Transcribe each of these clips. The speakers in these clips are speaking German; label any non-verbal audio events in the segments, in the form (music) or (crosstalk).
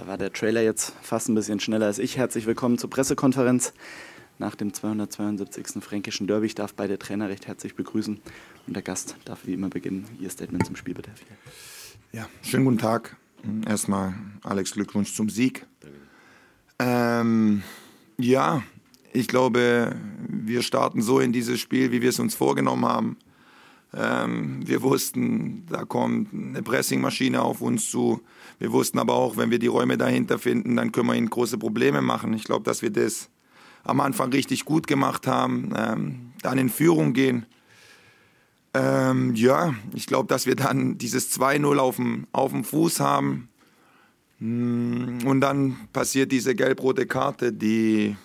Da war der Trailer jetzt fast ein bisschen schneller als ich. Herzlich willkommen zur Pressekonferenz nach dem 272. Fränkischen Derby. Ich darf beide Trainer recht herzlich begrüßen und der Gast darf wie immer beginnen. Ihr Statement zum Spiel bitte. Ja, schönen guten Tag. Erstmal Alex Glückwunsch zum Sieg. Ähm, ja, ich glaube, wir starten so in dieses Spiel, wie wir es uns vorgenommen haben. Ähm, wir wussten, da kommt eine Pressingmaschine auf uns zu. Wir wussten aber auch, wenn wir die Räume dahinter finden, dann können wir ihnen große Probleme machen. Ich glaube, dass wir das am Anfang richtig gut gemacht haben, ähm, dann in Führung gehen. Ähm, ja, ich glaube, dass wir dann dieses 2-0 auf dem, auf dem Fuß haben. Mm, und dann passiert diese gelb-rote Karte, die,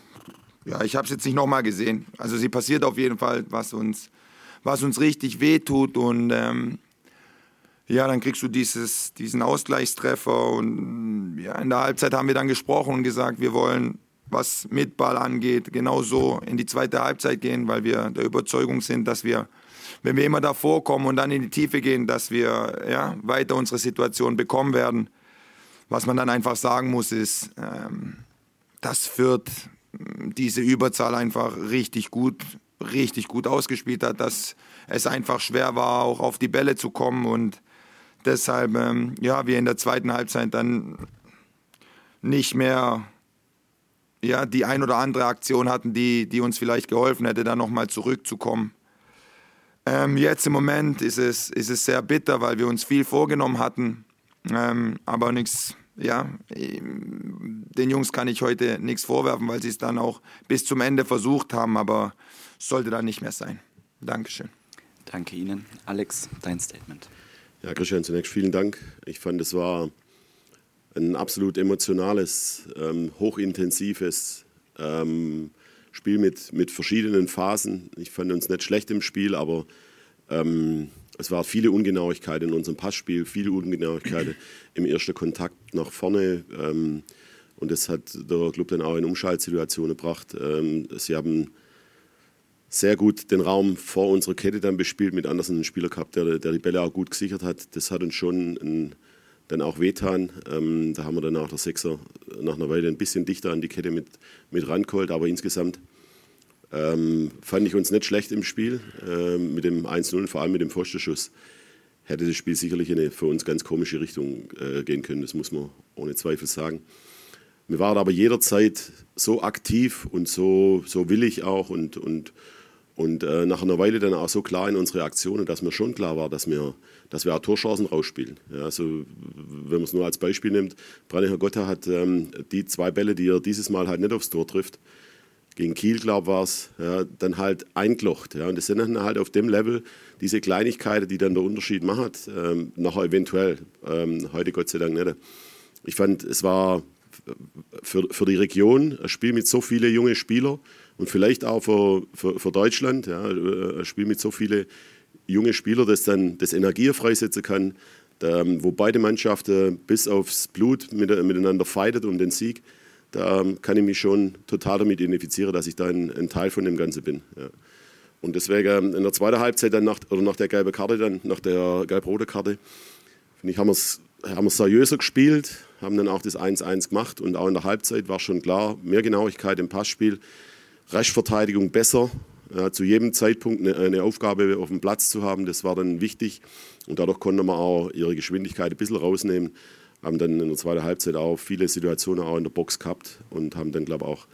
ja, ich habe es jetzt nicht nochmal gesehen. Also sie passiert auf jeden Fall, was uns was uns richtig wehtut. Und ähm, ja, dann kriegst du dieses, diesen Ausgleichstreffer. Und ja, in der Halbzeit haben wir dann gesprochen und gesagt, wir wollen, was mit Ball angeht, genauso in die zweite Halbzeit gehen, weil wir der Überzeugung sind, dass wir, wenn wir immer davor kommen und dann in die Tiefe gehen, dass wir ja, weiter unsere Situation bekommen werden. Was man dann einfach sagen muss, ist, ähm, das führt diese Überzahl einfach richtig gut richtig gut ausgespielt hat, dass es einfach schwer war, auch auf die Bälle zu kommen. Und deshalb, ähm, ja, wir in der zweiten Halbzeit dann nicht mehr ja, die ein oder andere Aktion hatten, die, die uns vielleicht geholfen hätte, da nochmal zurückzukommen. Ähm, jetzt im Moment ist es, ist es sehr bitter, weil wir uns viel vorgenommen hatten, ähm, aber nichts, ja, den Jungs kann ich heute nichts vorwerfen, weil sie es dann auch bis zum Ende versucht haben, aber sollte da nicht mehr sein. Dankeschön. Danke Ihnen. Alex, dein Statement. Ja, Christian, zunächst vielen Dank. Ich fand, es war ein absolut emotionales, ähm, hochintensives ähm, Spiel mit, mit verschiedenen Phasen. Ich fand uns nicht schlecht im Spiel, aber ähm, es waren viele Ungenauigkeiten in unserem Passspiel, viele Ungenauigkeiten im ersten Kontakt nach vorne. Ähm, und das hat der Club dann auch in Umschaltsituationen gebracht. Ähm, sie haben sehr gut den Raum vor unserer Kette dann bespielt, mit Andersen einen Spieler gehabt, der, der die Bälle auch gut gesichert hat. Das hat uns schon ein, dann auch wehtan. Ähm, da haben wir dann auch der Sechser nach einer Weile ein bisschen dichter an die Kette mit, mit rangeholt, aber insgesamt ähm, fand ich uns nicht schlecht im Spiel ähm, mit dem 1-0, vor allem mit dem Pfostenschuss. Hätte das Spiel sicherlich in eine für uns ganz komische Richtung äh, gehen können, das muss man ohne Zweifel sagen. Wir waren aber jederzeit so aktiv und so, so willig auch und, und und äh, nach einer Weile dann auch so klar in unsere Aktionen, dass mir schon klar war, dass wir, dass wir auch Torchancen rausspielen. Ja, also, wenn man es nur als Beispiel nimmt, Branniger Gotta hat ähm, die zwei Bälle, die er dieses Mal halt nicht aufs Tor trifft, gegen Kiel, glaube ich, war es, ja, dann halt einglocht. Ja, und das sind dann halt auf dem Level diese Kleinigkeiten, die dann der Unterschied machen, ähm, nachher eventuell. Ähm, heute Gott sei Dank nicht. Ich fand, es war für, für die Region ein Spiel mit so vielen jungen Spielern, und vielleicht auch für, für, für Deutschland, ja, ein Spiel mit so vielen jungen Spielern, das dann das Energie freisetzen kann, da, wo beide Mannschaften bis aufs Blut mit, miteinander fightet um den Sieg, da kann ich mich schon total damit identifizieren, dass ich da ein, ein Teil von dem Ganzen bin. Ja. Und deswegen in der zweiten Halbzeit dann nach, oder nach der gelben Karte, dann nach der gelb-roten Karte, finde ich, haben wir es haben wir seriöser gespielt, haben dann auch das 1-1 gemacht und auch in der Halbzeit war schon klar, mehr Genauigkeit im Passspiel. Restverteidigung besser, äh, zu jedem Zeitpunkt eine, eine, Aufgabe auf dem Platz zu haben, das war dann wichtig. Und dadurch konnte man auch ihre Geschwindigkeit ein bisschen rausnehmen. Haben dann in der zweiten Halbzeit auch viele Situationen auch in der Box gehabt und haben dann, glaube ich, auch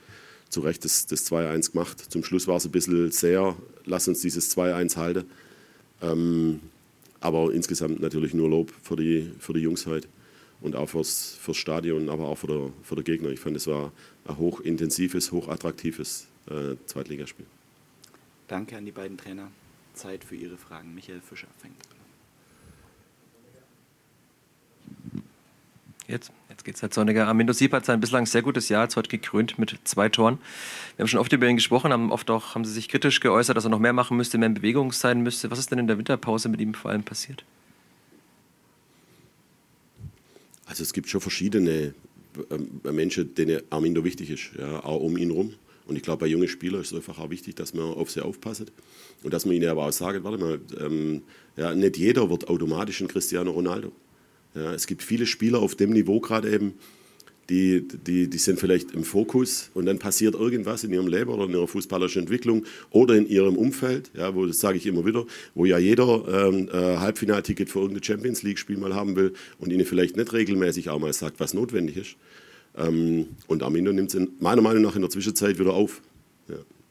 zu Recht das, das 2-1 gemacht. Zum Schluss war es ein bisschen sehr, lass uns dieses 2-1 halten. Ähm, aber insgesamt natürlich nur Lob für die, für die Jungs heute und auch fürs, fürs Stadion, aber auch für den für der Gegner. Ich fand, es war ein hochintensives, hochattraktives äh, Zweitligaspiel. Danke an die beiden Trainer. Zeit für Ihre Fragen. Michael Fischer fängt an. Jetzt, jetzt es halt sonniger. Armindo Sieb hat sein bislang sehr gutes Jahr, jetzt heute gekrönt mit zwei Toren. Wir haben schon oft über ihn gesprochen, haben oft auch haben sie sich kritisch geäußert, dass er noch mehr machen müsste, mehr in Bewegung sein müsste. Was ist denn in der Winterpause mit ihm vor allem passiert? Also es gibt schon verschiedene äh, Menschen, denen Armindo wichtig ist, ja, auch um ihn herum. Und ich glaube, bei jungen Spielern ist es einfach auch wichtig, dass man auf sie aufpasst und dass man ihnen aber auch sagt, warte mal, ähm, ja, nicht jeder wird automatisch ein Cristiano Ronaldo. Ja, es gibt viele Spieler auf dem Niveau gerade eben, die, die, die sind vielleicht im Fokus und dann passiert irgendwas in ihrem Leben oder in ihrer fußballerischen Entwicklung oder in ihrem Umfeld, ja, wo das sage ich immer wieder, wo ja jeder ähm, äh, Halbfinalticket für irgendein Champions League-Spiel mal haben will und ihnen vielleicht nicht regelmäßig auch mal sagt, was notwendig ist. Ähm, und Armindo nimmt es meiner Meinung nach in der Zwischenzeit wieder auf.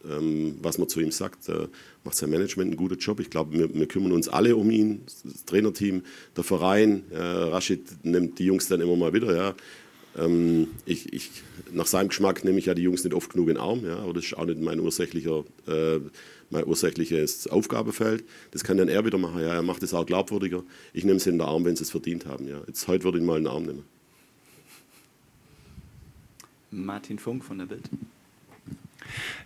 Ähm, was man zu ihm sagt, äh, macht sein Management einen guten Job. Ich glaube, wir, wir, kümmern uns alle um ihn, das Trainerteam, der Verein. Äh, Rashid nimmt die Jungs dann immer mal wieder. Ja. Ähm, ich, ich, nach seinem Geschmack nehme ich ja die Jungs nicht oft genug in den Arm, ja, aber das ist auch nicht mein, ursächlicher, äh, mein ursächliches Aufgabefeld. Das kann dann er wieder machen. Ja, er macht es auch glaubwürdiger. Ich nehme sie in den Arm, wenn sie es verdient haben. Ja. Jetzt heute würde ich ihn mal in den Arm nehmen. Martin Funk von der Bild.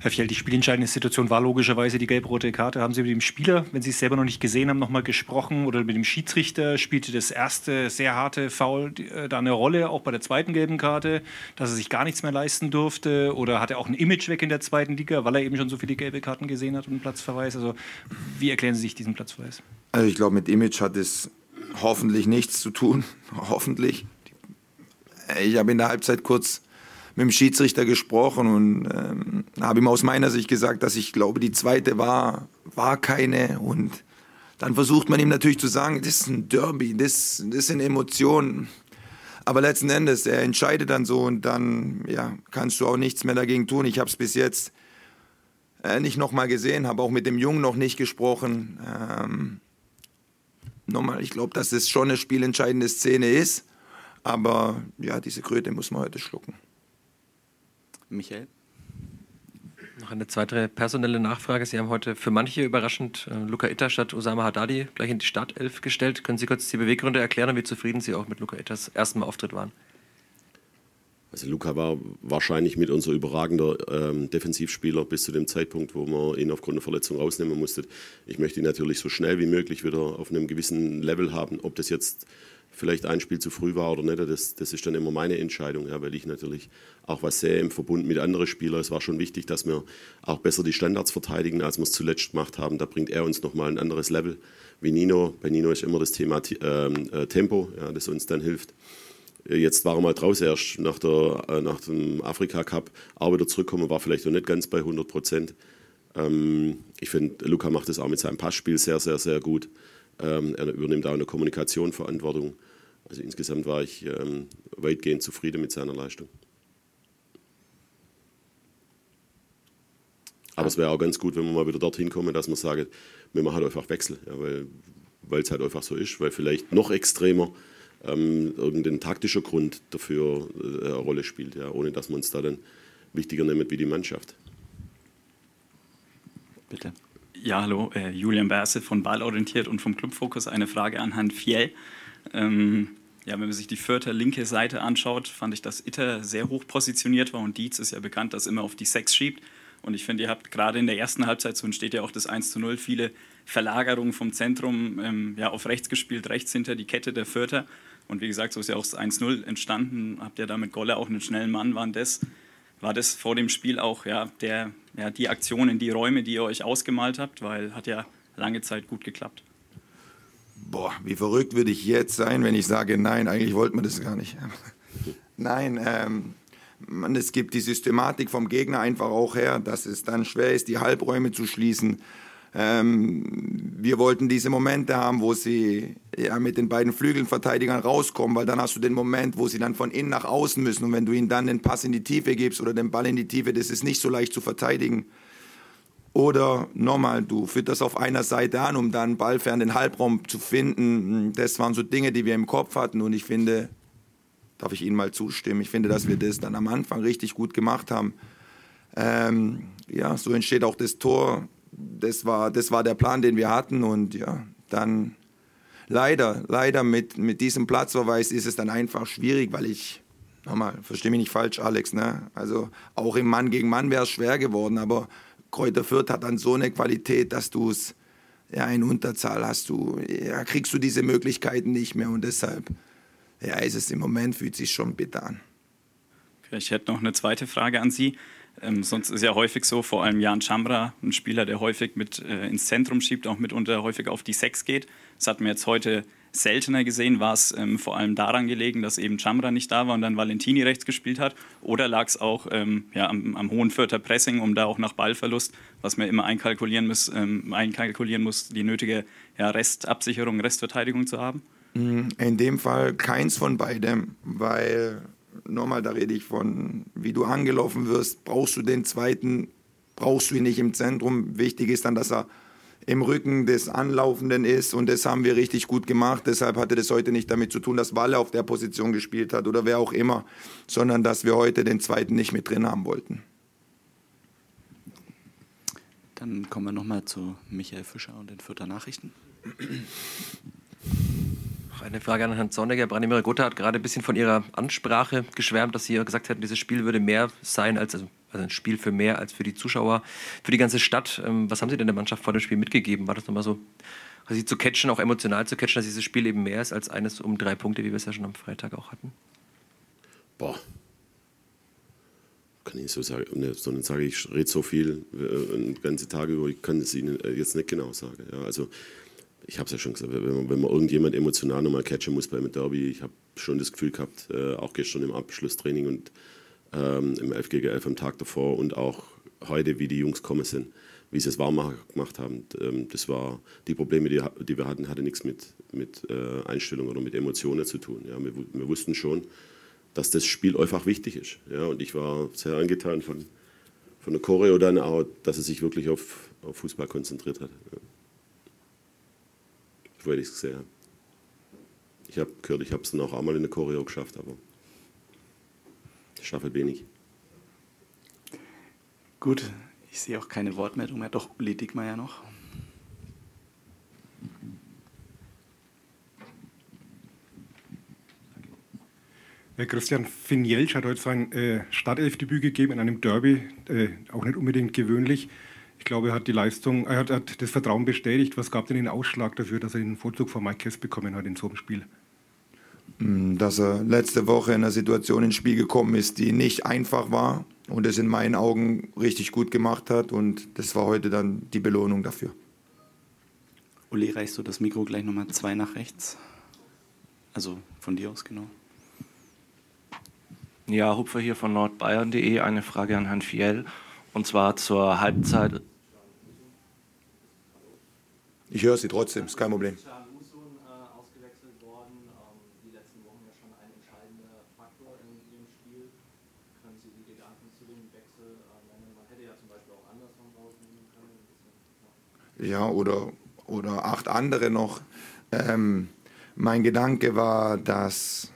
Herr Fjell, die spielentscheidende Situation war logischerweise die gelb-rote Karte. Haben Sie mit dem Spieler, wenn Sie es selber noch nicht gesehen haben, nochmal gesprochen oder mit dem Schiedsrichter? Spielte das erste sehr harte Foul äh, da eine Rolle, auch bei der zweiten gelben Karte, dass er sich gar nichts mehr leisten durfte? Oder hat er auch ein Image weg in der zweiten Liga, weil er eben schon so viele gelbe Karten gesehen hat und einen Platzverweis? Also, wie erklären Sie sich diesen Platzverweis? Also, ich glaube, mit Image hat es hoffentlich nichts zu tun. (laughs) hoffentlich. Ich habe in der Halbzeit kurz mit dem Schiedsrichter gesprochen und ähm, habe ihm aus meiner Sicht gesagt, dass ich glaube, die zweite war, war keine. Und dann versucht man ihm natürlich zu sagen, das ist ein Derby, das, das sind Emotionen. Aber letzten Endes, er entscheidet dann so und dann ja, kannst du auch nichts mehr dagegen tun. Ich habe es bis jetzt äh, nicht nochmal gesehen, habe auch mit dem Jungen noch nicht gesprochen. Ähm, nochmal, ich glaube, dass es schon eine spielentscheidende Szene ist. Aber ja, diese Kröte muss man heute schlucken. Michael? Noch eine zweite personelle Nachfrage. Sie haben heute für manche überraschend äh, Luca Itter statt Osama Haddadi gleich in die Startelf gestellt. Können Sie kurz die Beweggründe erklären und wie zufrieden Sie auch mit Luca Itters ersten Auftritt waren? Also Luca war wahrscheinlich mit unser überragender ähm, Defensivspieler bis zu dem Zeitpunkt, wo man ihn aufgrund der Verletzung rausnehmen musste. Ich möchte ihn natürlich so schnell wie möglich wieder auf einem gewissen Level haben. Ob das jetzt vielleicht ein Spiel zu früh war oder nicht, das, das ist dann immer meine Entscheidung, ja, weil ich natürlich auch was sehe im Verbund mit anderen Spielern. Es war schon wichtig, dass wir auch besser die Standards verteidigen, als wir es zuletzt gemacht haben. Da bringt er uns nochmal ein anderes Level wie Nino. Bei Nino ist immer das Thema ähm, äh, Tempo, ja, das uns dann hilft. Jetzt war er mal draußen erst nach, der, äh, nach dem Afrika-Cup, auch wieder zurückkommen, war vielleicht noch nicht ganz bei 100 Prozent. Ähm, ich finde, Luca macht das auch mit seinem Passspiel sehr, sehr, sehr gut. Ähm, er übernimmt auch eine Kommunikation Verantwortung. Also insgesamt war ich ähm, weitgehend zufrieden mit seiner Leistung. Aber es wäre auch ganz gut, wenn wir mal wieder dorthin kommen, dass man sagt, wir machen halt einfach Wechsel, ja, weil es halt einfach so ist, weil vielleicht noch extremer ähm, irgendein taktischer Grund dafür äh, eine Rolle spielt, ja, ohne dass man uns da dann wichtiger nimmt wie die Mannschaft. Bitte. Ja, hallo, äh, Julian Berse von Ballorientiert und vom Clubfokus. Eine Frage an Herrn Fiel. Ähm, ja, wenn man sich die vierte linke Seite anschaut, fand ich, dass Itter sehr hoch positioniert war und Dietz ist ja bekannt, dass immer auf die Sechs schiebt. Und ich finde, ihr habt gerade in der ersten Halbzeit, so entsteht ja auch das 1 zu 0, viele Verlagerungen vom Zentrum ähm, ja, auf rechts gespielt, rechts hinter die Kette der Vierter. Und wie gesagt, so ist ja auch das 1-0 entstanden. Habt ihr da mit Golle auch einen schnellen Mann? Waren das, war das vor dem Spiel auch ja, der, ja, die Aktionen, die Räume, die ihr euch ausgemalt habt? Weil hat ja lange Zeit gut geklappt. Boah, wie verrückt würde ich jetzt sein, wenn ich sage, nein, eigentlich wollten wir das gar nicht. (laughs) nein, ähm, man, es gibt die Systematik vom Gegner einfach auch her, dass es dann schwer ist, die Halbräume zu schließen. Ähm, wir wollten diese Momente haben, wo sie ja, mit den beiden Flügelverteidigern rauskommen, weil dann hast du den Moment, wo sie dann von innen nach außen müssen und wenn du ihnen dann den Pass in die Tiefe gibst oder den Ball in die Tiefe, das ist nicht so leicht zu verteidigen. Oder nochmal, du fütterst auf einer Seite an, um dann ballfern den Halbraum zu finden. Das waren so Dinge, die wir im Kopf hatten und ich finde, darf ich Ihnen mal zustimmen. Ich finde, dass wir das dann am Anfang richtig gut gemacht haben. Ähm, ja, so entsteht auch das Tor. Das war, das war der Plan, den wir hatten. Und ja, dann leider, leider mit, mit diesem Platzverweis ist es dann einfach schwierig, weil ich, nochmal, verstehe mich nicht falsch, Alex, ne? also auch im Mann gegen Mann wäre es schwer geworden, aber Kräuter Fürth hat dann so eine Qualität, dass du es ja, in Unterzahl hast du, ja, kriegst du diese Möglichkeiten nicht mehr und deshalb ja, ist es im Moment, fühlt sich schon bitter an. Okay, ich hätte noch eine zweite Frage an Sie. Ähm, sonst ist ja häufig so, vor allem Jan Chambra, ein Spieler, der häufig mit äh, ins Zentrum schiebt, auch mitunter häufig auf die Sechs geht. Das hatten wir jetzt heute seltener gesehen. War es ähm, vor allem daran gelegen, dass eben Chamra nicht da war und dann Valentini rechts gespielt hat? Oder lag es auch ähm, ja, am, am, hohen Vierter Pressing, um da auch nach Ballverlust, was man immer einkalkulieren muss, ähm, einkalkulieren muss die nötige ja, Restabsicherung, Restverteidigung zu haben? Mm, in dem Fall keins von beidem, weil nochmal, da rede ich von, wie du angelaufen wirst, brauchst du den zweiten, brauchst du ihn nicht im Zentrum. Wichtig ist dann, dass er im Rücken des Anlaufenden ist und das haben wir richtig gut gemacht. Deshalb hatte das heute nicht damit zu tun, dass Walle auf der Position gespielt hat oder wer auch immer, sondern dass wir heute den zweiten nicht mit drin haben wollten. Dann kommen wir nochmal zu Michael Fischer und den Fürther Nachrichten. Eine Frage an Herrn Zorniger. Branimir Gotha hat gerade ein bisschen von Ihrer Ansprache geschwärmt, dass Sie gesagt hätten, dieses Spiel würde mehr sein als, also, also ein Spiel für mehr als für die Zuschauer, für die ganze Stadt. Ähm, was haben Sie denn der Mannschaft vor dem Spiel mitgegeben? War das nochmal so, Sie zu catchen, auch emotional zu catchen, dass dieses Spiel eben mehr ist als eines um drei Punkte, wie wir es ja schon am Freitag auch hatten? Boah. Kann ich so sagen, ne, sondern sage ich, rede so viel äh, ganze Tage über, ich kann es Ihnen äh, jetzt nicht genau sagen. Ja, also ich habe es ja schon gesagt, wenn man, wenn man irgendjemand emotional nochmal catchen muss beim Derby, ich habe schon das Gefühl gehabt, äh, auch gestern im Abschlusstraining und ähm, im 11 gegen 11 am Tag davor und auch heute, wie die Jungs kommen sind, wie sie es warm gemacht haben. Ähm, das war die Probleme, die, die, wir hatten, hatte nichts mit, mit äh, Einstellung oder mit Emotionen zu tun. Ja, wir, wir, wussten schon, dass das Spiel einfach wichtig ist. Ja, und ich war sehr angetan von, von der Choreo dann auch, dass er sich wirklich auf, auf Fußball konzentriert hat. Ja weil ich es gesehen habe. Ich habe gehört, ich habe es dann auch einmal in der Choreo geschafft, aber ich schaffe wenig. Gut, ich sehe auch keine Wortmeldung mehr. Doch, Uli Dickmeier noch. Christian Finjelsch hat heute sein äh, Startelfdebüt gegeben in einem Derby, äh, auch nicht unbedingt gewöhnlich. Ich glaube, er hat die Leistung, er hat, hat, das Vertrauen bestätigt. Was gab denn den Ausschlag dafür, dass er den Vorzug von Mike Kess bekommen hat in so einem Spiel? Mm, dass er letzte Woche in einer Situation ins Spiel gekommen ist, die nicht einfach war und es in meinen Augen richtig gut gemacht hat. Und das war heute dann die Belohnung dafür. Uli, reichst du das Mikro gleich nochmal zwei nach rechts? Also von dir aus genau. Ja, Hupfer hier von nordbayern.de. Eine Frage an Herrn Fiel. Und zwar zur Halbzeit. Ich höre Sie trotzdem, ist kein Problem. Ja, oder, oder acht andere noch. Ähm, mein Gedanke war, dass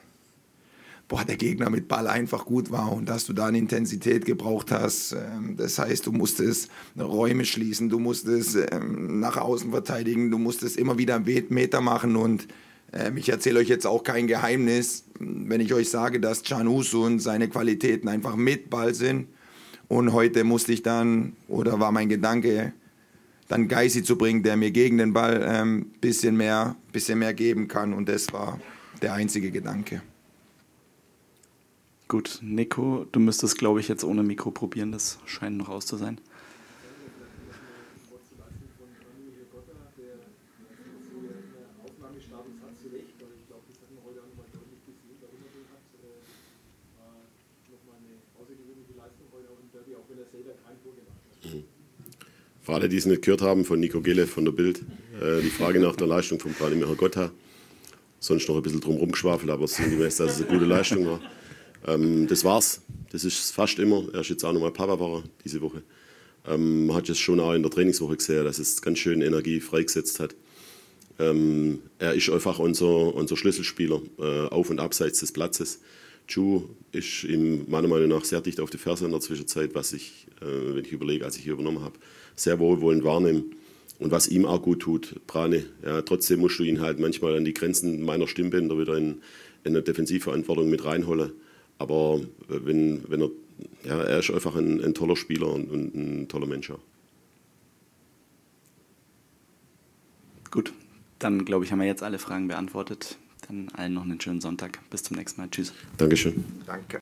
boah, der Gegner mit Ball einfach gut war und dass du da eine Intensität gebraucht hast. Ähm, das heißt, du musstest Räume schließen, du musstest ähm, nach außen verteidigen, du musstest immer wieder einen Meter machen und ähm, ich erzähle euch jetzt auch kein Geheimnis, wenn ich euch sage, dass Can und seine Qualitäten einfach mit Ball sind. Und heute musste ich dann, oder war mein Gedanke, dann Geisi zu bringen, der mir gegen den Ball ein bisschen, mehr, bisschen mehr geben kann. Und das war der einzige Gedanke. Gut, Nico, du müsstest, glaube ich, jetzt ohne Mikro probieren. Das scheint noch aus zu sein. Für alle, die es nicht gehört haben, von Nico Gelle von der Bild, äh, die Frage nach der Leistung von Branimir Gotha. Sonst noch ein bisschen drum rumgeschwafelt, aber meiste, dass es eine gute Leistung war. Ähm, das war's. Das ist fast immer. Er ist jetzt auch nochmal Papa war diese Woche. Ähm, man hat es schon auch in der Trainingswoche gesehen, dass es ganz schön Energie freigesetzt hat. Ähm, er ist einfach unser, unser Schlüsselspieler äh, auf und abseits des Platzes. Chu ist ihm meiner Meinung nach sehr dicht auf die Ferse in der Zwischenzeit, was ich, äh, wenn ich überlege, als ich hier übernommen habe, sehr wohlwollend wahrnehme. Und was ihm auch gut tut, Brane. Ja, trotzdem musst du ihn halt manchmal an die Grenzen meiner Stimmbänder wieder in, in eine Defensivverantwortung mit reinholen. Aber wenn, wenn er, ja, er ist einfach ein, ein toller Spieler und, und ein toller Mensch. Gut, dann glaube ich, haben wir jetzt alle Fragen beantwortet. Dann allen noch einen schönen Sonntag. Bis zum nächsten Mal. Tschüss. Dankeschön. Danke.